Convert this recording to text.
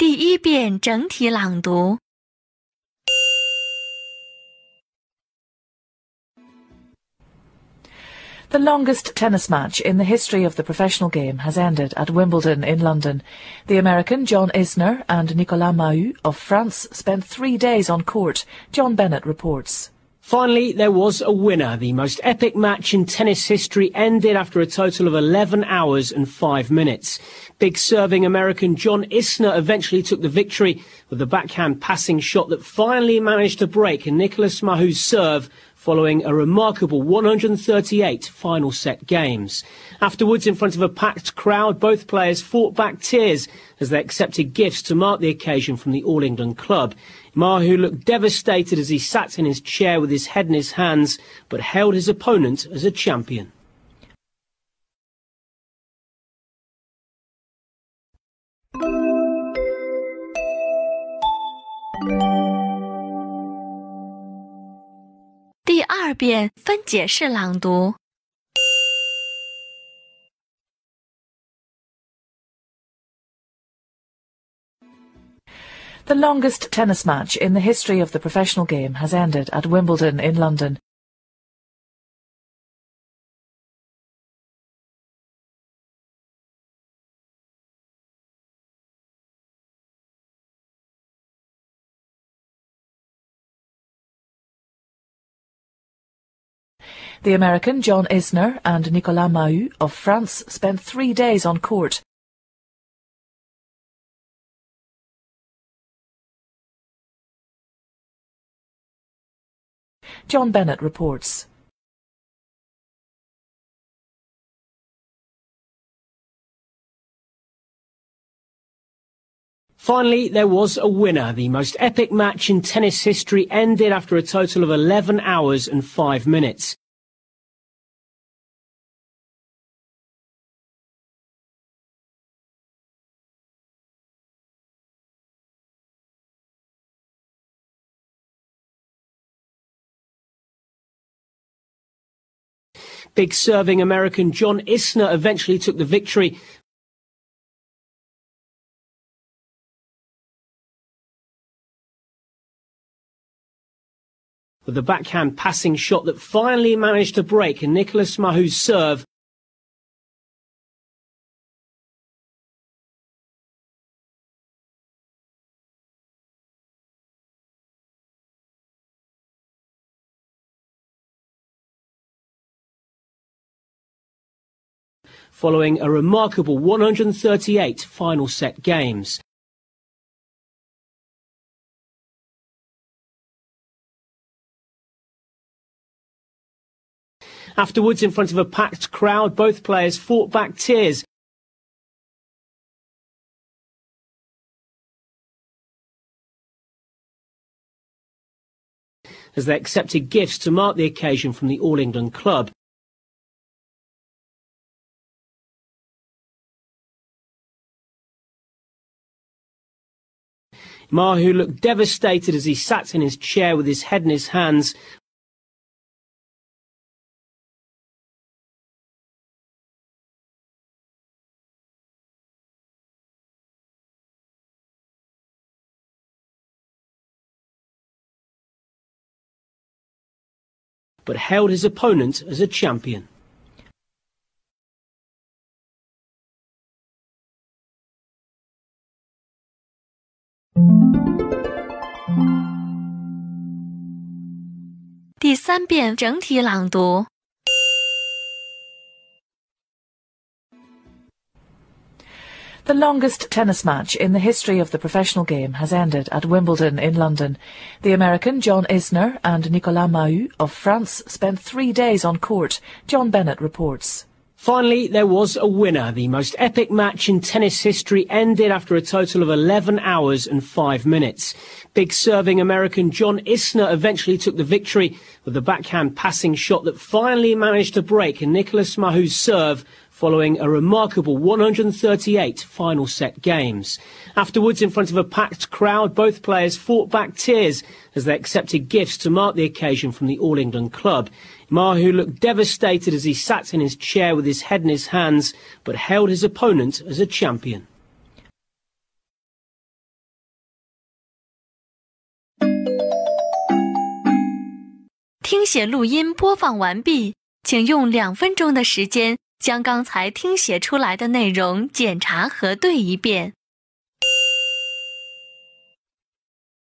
第一遍整体朗读。 The longest tennis match in the history of the professional game has ended at Wimbledon in London. The American John Isner and Nicolas Mahut of France spent three days on court. John Bennett reports. Finally, there was a winner. The most epic match in tennis history ended after a total of 11 hours and 5 minutes. Big serving American John Isner eventually took the victory with a backhand passing shot that finally managed to break Nicolas Mahut's serve following a remarkable 138 final set games. Afterwards, in front of a packed crowd, both players fought back tears as they accepted gifts to mark the occasion from the All England club. Mahut looked devastated as he sat in his chair with his head in his hands, but hailed his opponent as a champion. 二遍分解式朗读。 The longest tennis match in the history of the professional game has ended at Wimbledon in London. The American John Isner and Nicolas Mahut of France spent three days on court. John Bennett reports. Finally, there was a winner. The most epic match in tennis history ended after a total of 11 hours and 5 minutes. Big serving American John Isner eventually took the victory with a backhand passing shot that finally managed to break Nicolas Mahut's serve. Following a remarkable 138 final set games. Afterwards, in front of a packed crowd, both players fought back tears as they accepted gifts to mark the occasion from the All England club. Mahut looked devastated as he sat in his chair with his head in his hands, but hailed his opponent as a champion. 第三遍整体朗读。 The longest tennis match in the history of the professional game has ended at Wimbledon in London. The American John Isner and Nicolas Mahut of France spent three days on court. John Bennett reports. Finally, there was a winner. The most epic match in tennis history ended after a total of 11 hours and 5 minutes. Big serving American John Isner eventually took the victory with a backhand passing shot that finally managed to break Nicolas Mahut's serve following a remarkable 138 final set games. Afterwards, in front of a packed crowd, both players fought back tears as they accepted gifts to mark the occasion from the All England club. Mahu looked devastated as he sat in his chair with his head in his hands, but held his opponent as a champion. 听写录音播放完毕，请用两分钟的时间将刚才听写出来的内容检查核对一遍。